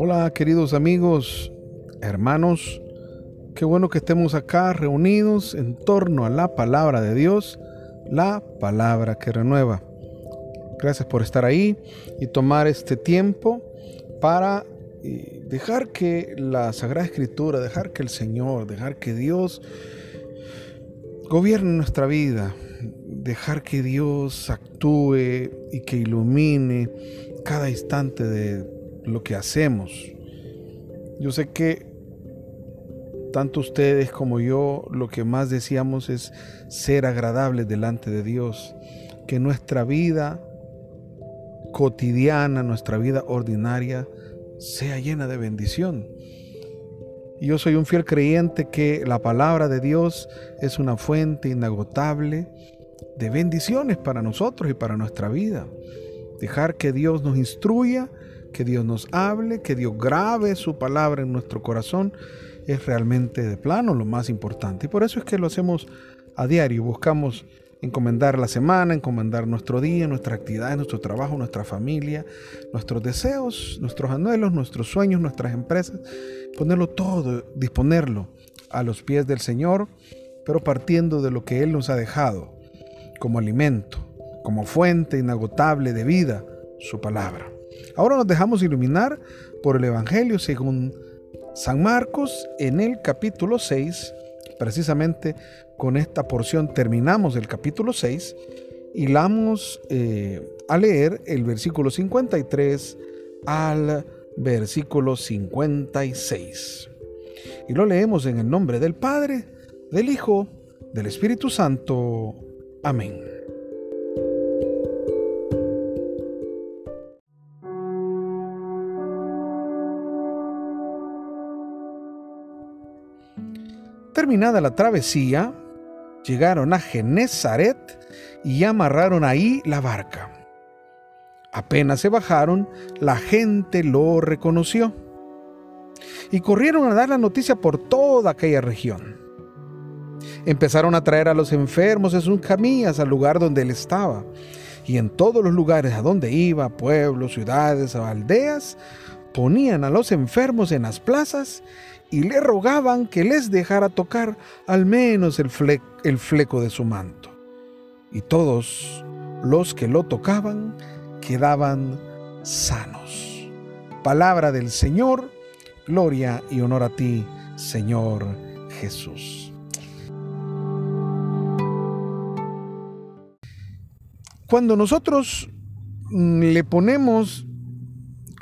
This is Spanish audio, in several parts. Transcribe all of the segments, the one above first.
Hola queridos amigos, hermanos, qué bueno que estemos acá reunidos en torno a la palabra de Dios, la palabra que renueva. Gracias por estar ahí y tomar este tiempo para eh, dejar que la Sagrada Escritura, dejar que el Señor, dejar que Dios gobierne nuestra vida, dejar que Dios actúe y que ilumine cada instante de lo que hacemos. Yo sé que tanto ustedes como yo lo que más deseamos es ser agradables delante de Dios, que nuestra vida cotidiana, nuestra vida ordinaria, sea llena de bendición. Yo soy un fiel creyente que la palabra de Dios es una fuente inagotable de bendiciones para nosotros y para nuestra vida. Dejar que Dios nos instruya que Dios nos hable, que Dios grabe su palabra en nuestro corazón, es realmente de plano lo más importante. Y por eso es que lo hacemos a diario, buscamos encomendar la semana, encomendar nuestro día, nuestras actividades, nuestro trabajo, nuestra familia, nuestros deseos, nuestros anhelos, nuestros sueños, nuestras empresas, ponerlo todo, disponerlo a los pies del Señor, pero partiendo de lo que Él nos ha dejado como alimento, como fuente inagotable de vida, su palabra. Ahora nos dejamos iluminar por el Evangelio según San Marcos en el capítulo 6. Precisamente con esta porción terminamos el capítulo 6 y eh, a leer el versículo 53 al versículo 56. Y lo leemos en el nombre del Padre, del Hijo, del Espíritu Santo. Amén. Terminada la travesía, llegaron a Genezaret y amarraron ahí la barca. Apenas se bajaron, la gente lo reconoció y corrieron a dar la noticia por toda aquella región. Empezaron a traer a los enfermos en sus camillas al lugar donde él estaba. Y en todos los lugares a donde iba, pueblos, ciudades aldeas, ponían a los enfermos en las plazas y le rogaban que les dejara tocar al menos el, el fleco de su manto. Y todos los que lo tocaban quedaban sanos. Palabra del Señor, gloria y honor a ti, Señor Jesús. Cuando nosotros mm, le ponemos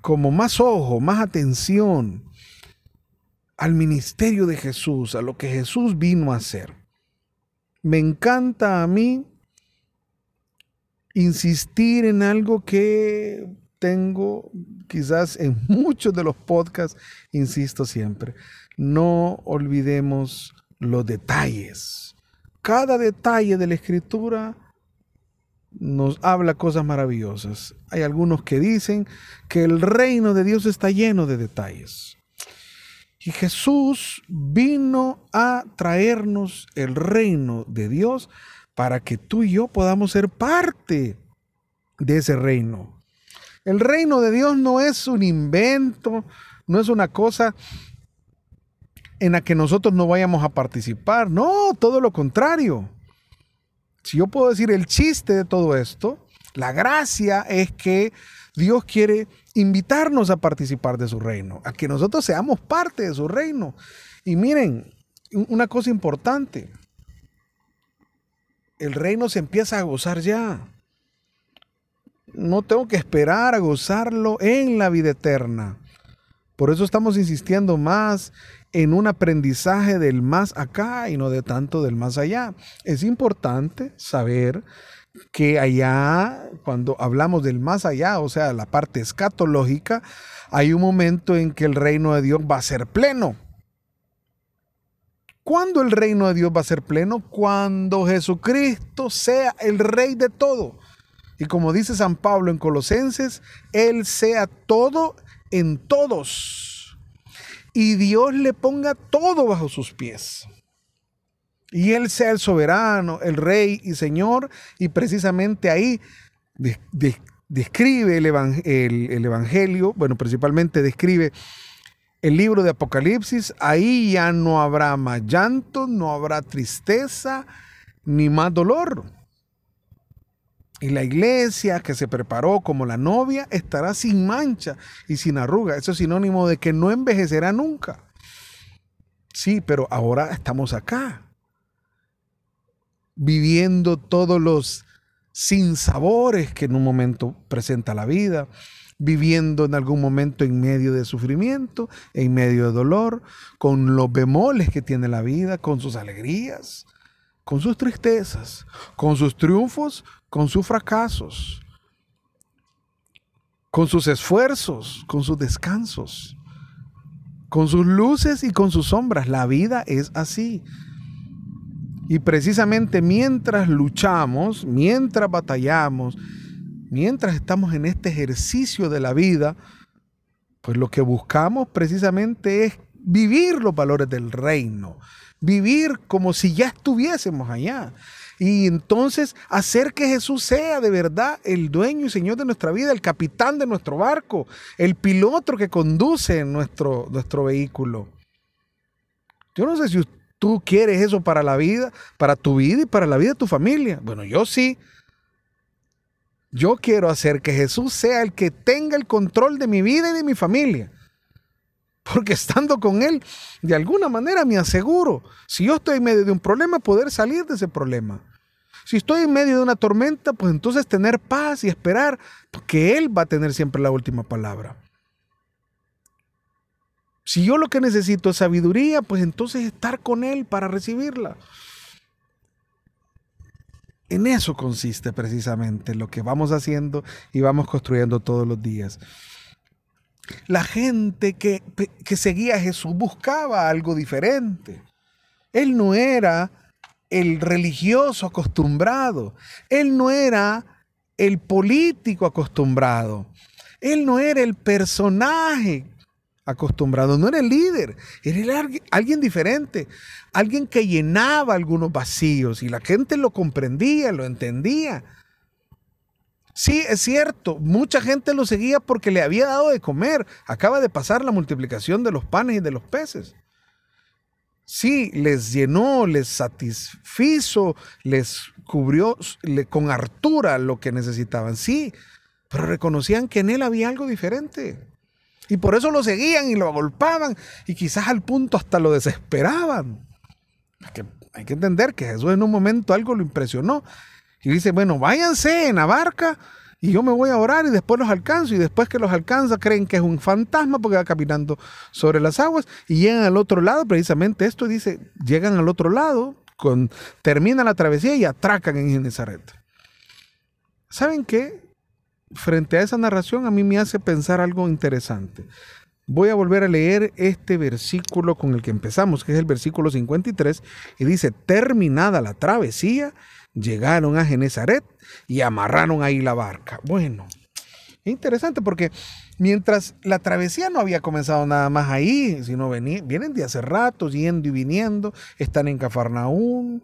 como más ojo, más atención al ministerio de Jesús, a lo que Jesús vino a hacer. Me encanta a mí insistir en algo que tengo quizás en muchos de los podcasts, insisto siempre, no olvidemos los detalles. Cada detalle de la escritura nos habla cosas maravillosas. Hay algunos que dicen que el reino de Dios está lleno de detalles. Y Jesús vino a traernos el reino de Dios para que tú y yo podamos ser parte de ese reino. El reino de Dios no es un invento, no es una cosa en la que nosotros no vayamos a participar. No, todo lo contrario. Si yo puedo decir el chiste de todo esto, la gracia es que Dios quiere invitarnos a participar de su reino, a que nosotros seamos parte de su reino. Y miren, una cosa importante, el reino se empieza a gozar ya. No tengo que esperar a gozarlo en la vida eterna. Por eso estamos insistiendo más en un aprendizaje del más acá y no de tanto del más allá. Es importante saber que allá, cuando hablamos del más allá, o sea, la parte escatológica, hay un momento en que el reino de Dios va a ser pleno. ¿Cuándo el reino de Dios va a ser pleno? Cuando Jesucristo sea el rey de todo. Y como dice San Pablo en Colosenses, Él sea todo en todos. Y Dios le ponga todo bajo sus pies y Él sea el soberano, el rey y Señor, y precisamente ahí describe el, el, Evangelio, bueno, principalmente describe el libro de Apocalipsis, ahí ya no habrá más llanto, no habrá tristeza, ni más dolor. Y la iglesia que se preparó como la novia estará sin mancha y sin arruga. Eso es sinónimo de que no envejecerá nunca. Sí, pero ahora estamos acá, viviendo todos los sinsabores que en un momento presenta la vida, viviendo en algún momento en medio de sufrimiento, en medio de dolor, con los bemoles que tiene la vida, con sus alegrías, con sus tristezas, con sus triunfos, con sus fracasos, con sus esfuerzos, con sus descansos, con sus luces y con sus sombras. La vida es así. Y precisamente mientras luchamos, mientras batallamos, mientras estamos en este ejercicio de la vida, pues lo que buscamos precisamente es vivir los valores del reino, vivir como si ya estuviésemos allá. Y entonces hacer que Jesús sea de verdad el dueño y señor de nuestra vida, el capitán de nuestro barco, el piloto que conduce nuestro, nuestro vehículo. Yo no sé si ¿Tú quieres eso para la vida, para tu vida y para la vida de tu familia? Bueno, yo sí. Yo quiero hacer que Jesús sea el que tenga el control de mi vida y de mi familia. Porque estando con Él, de alguna manera me aseguro, si yo estoy en medio de un problema, poder salir de ese problema. Si estoy en medio de una tormenta, pues entonces tener paz y esperar, porque Él va a tener siempre la última palabra. Si yo lo que necesito es sabiduría, pues entonces estar con Él para recibirla. En eso consiste precisamente lo que vamos haciendo y vamos construyendo todos los días. La gente que, que, seguía a Jesús buscaba algo diferente. Él no era el religioso acostumbrado. Él no era el político acostumbrado. Él no era el personaje acostumbrado. No era el líder, era alguien diferente, alguien que llenaba algunos vacíos y la gente lo comprendía, lo entendía. Sí, es cierto, mucha gente lo seguía porque le había dado de comer. Acaba de pasar la multiplicación de los panes y de los peces. Sí, les llenó, les satisfizo, les cubrió con hartura lo que necesitaban. Sí, pero reconocían que en él había algo diferente. Y por eso lo seguían y lo agolpaban y quizás al punto hasta lo desesperaban. hay que entender que Jesús en un momento algo lo impresionó. Y dice, bueno, váyanse en la barca y yo me voy a orar y después los alcanzo. Y después que los alcanza creen que es un fantasma porque va caminando sobre las aguas y llegan al otro lado. Precisamente esto dice, llegan al otro lado, con, terminan la travesía y atracan en Genezaret. ¿Saben qué? Frente a esa narración a mí me hace pensar algo interesante. Voy a volver a leer este versículo con el que empezamos, que es el versículo 53, y dice, terminada la travesía, llegaron a Genezaret y amarraron ahí la barca. Bueno, interesante porque mientras la travesía no había comenzado nada más ahí, sino vienen de hace rato, yendo y viniendo, están en Cafarnaún,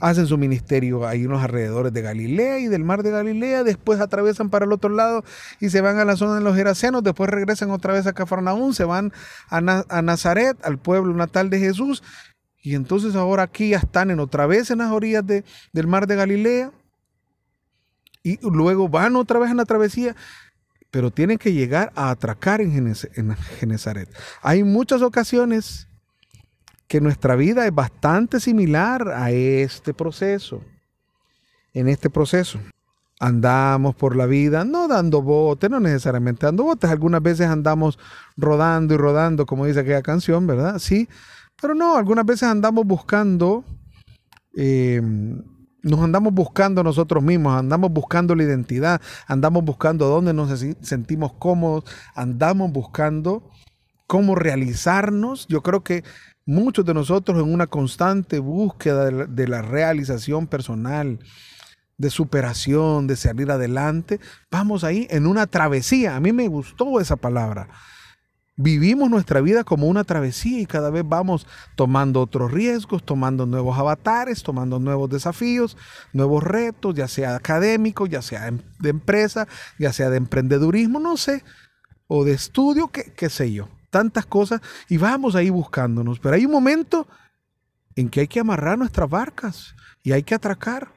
hacen su ministerio ahí unos alrededores de Galilea y del mar de Galilea, después atraviesan para el otro lado y se van a la zona de los Gerasenos, después regresan otra vez a Cafarnaún, se van a, Nazaret, al pueblo natal de Jesús, y entonces ahora aquí ya están en otra vez en las orillas del mar de Galilea, y luego van otra vez en la travesía, pero tienen que llegar a atracar en, en Genezaret. Hay muchas ocasiones que nuestra vida es bastante similar a este proceso. En este proceso andamos por la vida, no dando botes, no necesariamente dando botes, algunas veces andamos rodando y rodando, como dice aquella canción, ¿verdad? Sí, pero no, algunas veces andamos buscando, em, nos andamos buscando nosotros mismos, andamos buscando la identidad, andamos buscando dónde nos sentimos cómodos, andamos buscando cómo realizarnos. Yo creo que Muchos de nosotros en una constante búsqueda de la, realización personal, de superación, de salir adelante, vamos ahí en una travesía. A mí me gustó esa palabra. Vivimos nuestra vida como una travesía y cada vez vamos tomando otros riesgos, tomando nuevos avatares, tomando nuevos desafíos, nuevos retos, ya sea académicos, ya sea em, de empresa, ya sea de emprendedurismo, no sé, o de estudio, qué, qué sé yo. Tantas cosas y vamos ahí buscándonos. Pero hay un momento en que hay que amarrar nuestras barcas y hay que atracar.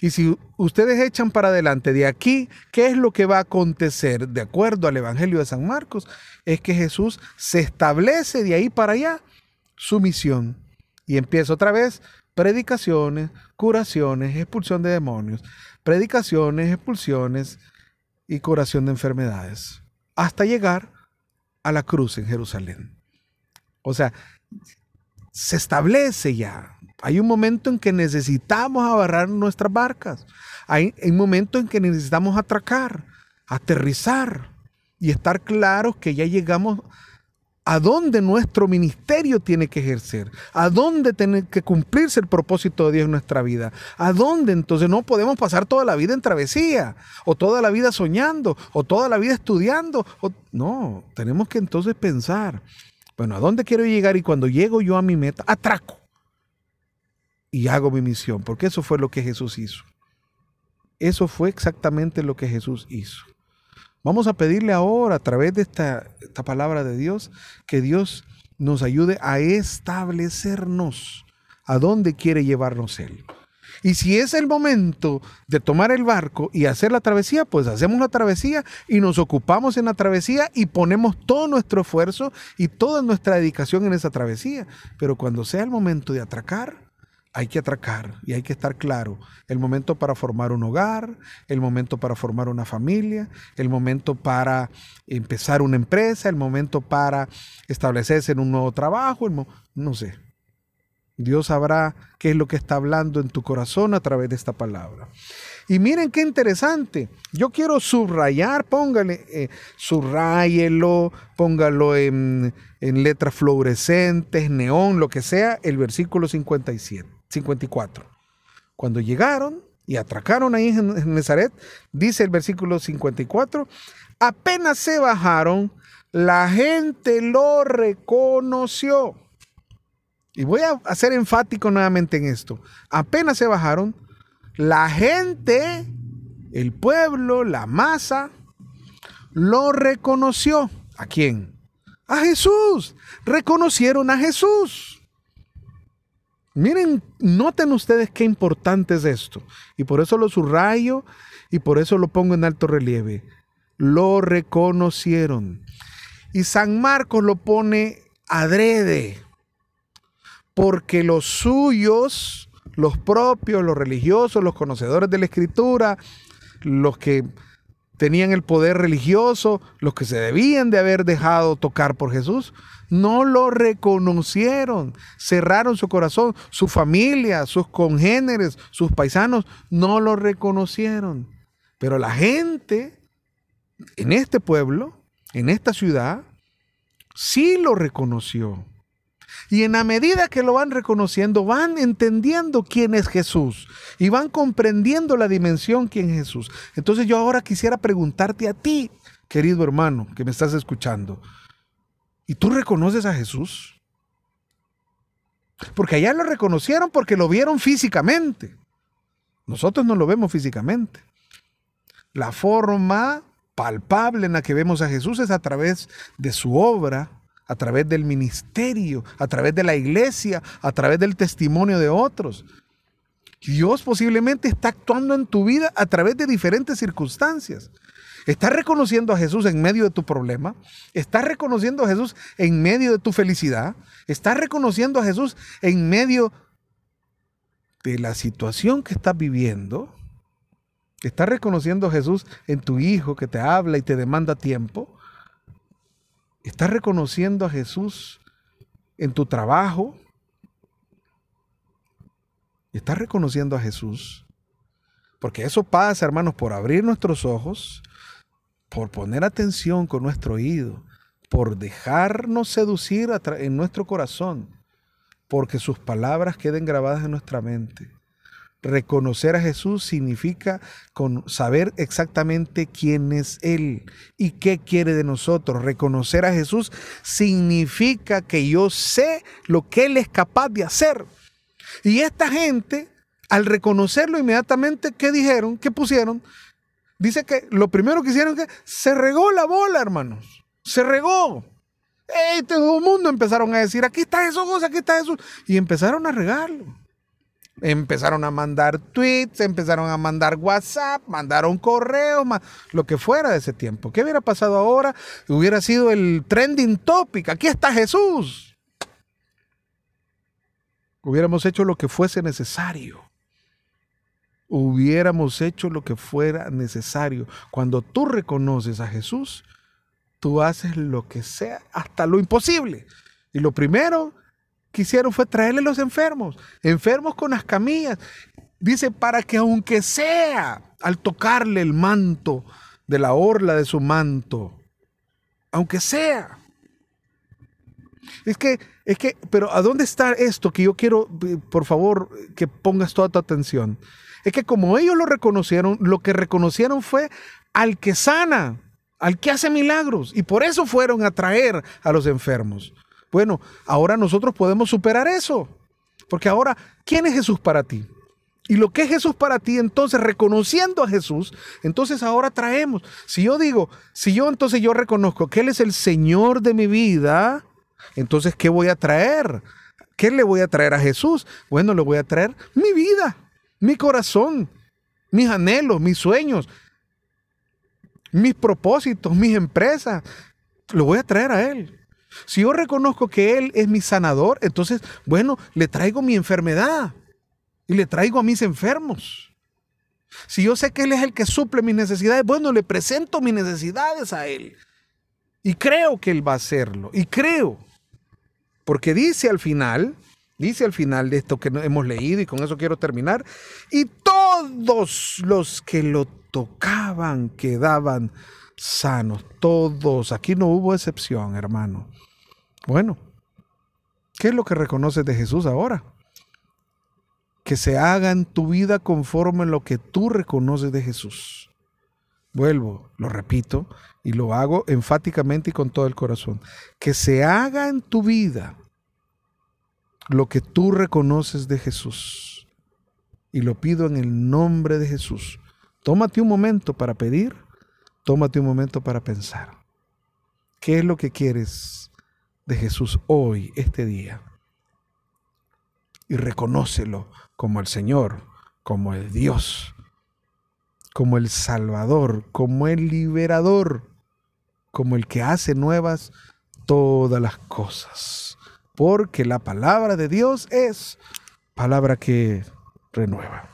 Y si ustedes echan para adelante de aquí, ¿qué es lo que va a acontecer? De acuerdo al Evangelio de San Marcos, es que Jesús se establece de ahí para allá su misión. Y empieza otra vez predicaciones, curaciones, expulsión de demonios, predicaciones, expulsiones y curación de enfermedades, hasta llegar a la cruz en Jerusalén. O sea, se establece ya. Hay un momento en que necesitamos abarrar nuestras barcas. Hay, un momento en que necesitamos atracar, aterrizar y estar claros que ya llegamos a dónde nuestro ministerio tiene que ejercer, a dónde tiene que cumplirse el propósito de Dios en nuestra vida, a dónde entonces no podemos pasar toda la vida en travesía, o toda la vida soñando, o toda la vida estudiando. No, tenemos que entonces pensar, bueno, ¿a dónde quiero llegar? Y cuando llego yo a mi meta, atraco y hago mi misión, porque eso fue lo que Jesús hizo. Eso fue exactamente lo que Jesús hizo. Vamos a pedirle ahora a través de esta, esta palabra de Dios que Dios nos ayude a establecernos a dónde quiere llevarnos Él. Y si es el momento de tomar el barco y hacer la travesía, pues hacemos la travesía y nos ocupamos en la travesía y ponemos todo nuestro esfuerzo y toda nuestra dedicación en esa travesía. Pero cuando sea el momento de atracar, hay que atracar y hay que estar claro. El momento para formar un hogar, el momento para formar una familia, el momento para empezar una empresa, el momento para establecerse en un nuevo trabajo, no sé. Dios sabrá qué es lo que está hablando en tu corazón a través de esta palabra. Y miren qué interesante. Yo quiero subrayar, póngale, eh, subrayelo, póngalo en, en, letras fluorescentes, neón, lo que sea, el versículo 57, 54. Cuando llegaron y atracaron ahí en Nazaret, dice el versículo 54, apenas se bajaron, la gente lo reconoció. Y voy a ser enfático nuevamente en esto. Apenas se bajaron, la gente, el pueblo, la masa, lo reconoció. ¿A quién? A Jesús. Reconocieron a Jesús. Miren, noten ustedes qué importante es esto. Y por eso lo subrayo y por eso lo pongo en alto relieve. Lo reconocieron. Y San Marcos lo pone adrede porque los suyos, los propios, los religiosos, los conocedores de la escritura, los que tenían el poder religioso, los que se debían de haber dejado tocar por Jesús, no lo reconocieron, cerraron su corazón, su familia, sus congéneres, sus paisanos, no lo reconocieron. Pero la gente en este pueblo, en esta ciudad, sí lo reconoció. Y en la medida que lo van reconociendo, van entendiendo quién es Jesús y van comprendiendo la dimensión quién es Jesús. Entonces yo ahora quisiera preguntarte a ti, querido hermano, que me estás escuchando, ¿y tú reconoces a Jesús? Porque allá lo reconocieron porque lo vieron físicamente. Nosotros no lo vemos físicamente. La forma palpable en la que vemos a Jesús es a través de su obra, a través del ministerio, a través de la iglesia, a través del testimonio de otros. Dios posiblemente está actuando en tu vida a través de diferentes circunstancias. ¿Estás reconociendo a Jesús en medio de tu problema? ¿Estás reconociendo a Jesús en medio de tu felicidad? ¿Estás reconociendo a Jesús en medio de la situación que estás viviendo? ¿Estás reconociendo a Jesús en tu hijo que te habla y te demanda tiempo? ¿Estás reconociendo a Jesús en tu trabajo? ¿Estás reconociendo a Jesús? Porque eso pasa, hermanos, por abrir nuestros ojos, por poner atención con nuestro oído, por dejarnos seducir en nuestro corazón, porque sus palabras queden grabadas en nuestra mente, Reconocer a Jesús significa saber exactamente quién es Él y qué quiere de nosotros. Reconocer a Jesús significa que yo sé lo que Él es capaz de hacer. Y esta gente, al reconocerlo inmediatamente, ¿qué dijeron? ¿Qué pusieron? Dice que lo primero que hicieron es que se regó la bola, hermanos. Se regó. ¡Ey! Todo el mundo empezaron a decir, aquí está Jesús, aquí está Jesús. Y empezaron a regarlo. Empezaron a mandar tweets, empezaron a mandar WhatsApp, mandaron correos, lo que fuera de ese tiempo. ¿Qué hubiera pasado ahora? Hubiera sido el trending topic. Aquí está Jesús. Hubiéramos hecho lo que fuese necesario. Hubiéramos hecho lo que fuera necesario. Cuando tú reconoces a Jesús, tú haces lo que sea, hasta lo imposible. Y lo primero que hicieron fue traerle los enfermos, enfermos con las camillas. Dice, para que aunque sea al tocarle el manto de la orla de su manto, aunque sea. Es que, es que, pero ¿a dónde está esto que yo quiero, por favor, que pongas toda tu atención? Es que como ellos lo reconocieron, lo que reconocieron fue al que sana, al que hace milagros, y por eso fueron a traer a los enfermos. Bueno, ahora nosotros podemos superar eso. Porque ahora, ¿quién es Jesús para ti? Y lo que es Jesús para ti, entonces reconociendo a Jesús, entonces ahora traemos. Si yo digo, si yo entonces yo reconozco que Él es el Señor de mi vida, entonces ¿qué voy a traer? ¿Qué le voy a traer a Jesús? Bueno, le voy a traer mi vida, mi corazón, mis anhelos, mis sueños, mis propósitos, mis empresas. Lo voy a traer a Él. Si yo reconozco que Él es mi sanador, entonces, bueno, le traigo mi enfermedad y le traigo a mis enfermos. Si yo sé que Él es el que suple mis necesidades, bueno, le presento mis necesidades a Él. Y creo que Él va a hacerlo. Y creo. Porque dice al final, dice al final de esto que hemos leído, y con eso quiero terminar, y todos los que lo tocaban quedaban sanos, todos. Aquí no hubo excepción, hermano. Bueno, ¿qué es lo que reconoces de Jesús ahora? Que se haga en tu vida conforme a lo que tú reconoces de Jesús. Vuelvo, lo repito y lo hago enfáticamente y con todo el corazón. Que se haga en tu vida lo que tú reconoces de Jesús. Y lo pido en el nombre de Jesús. Tómate un momento para pedir, tómate un momento para pensar. ¿Qué es lo que quieres de Jesús hoy, este día. Y reconócelo como el Señor, como el Dios, como el Salvador, como el Liberador, como el que hace nuevas todas las cosas. Porque la palabra de Dios es palabra que renueva.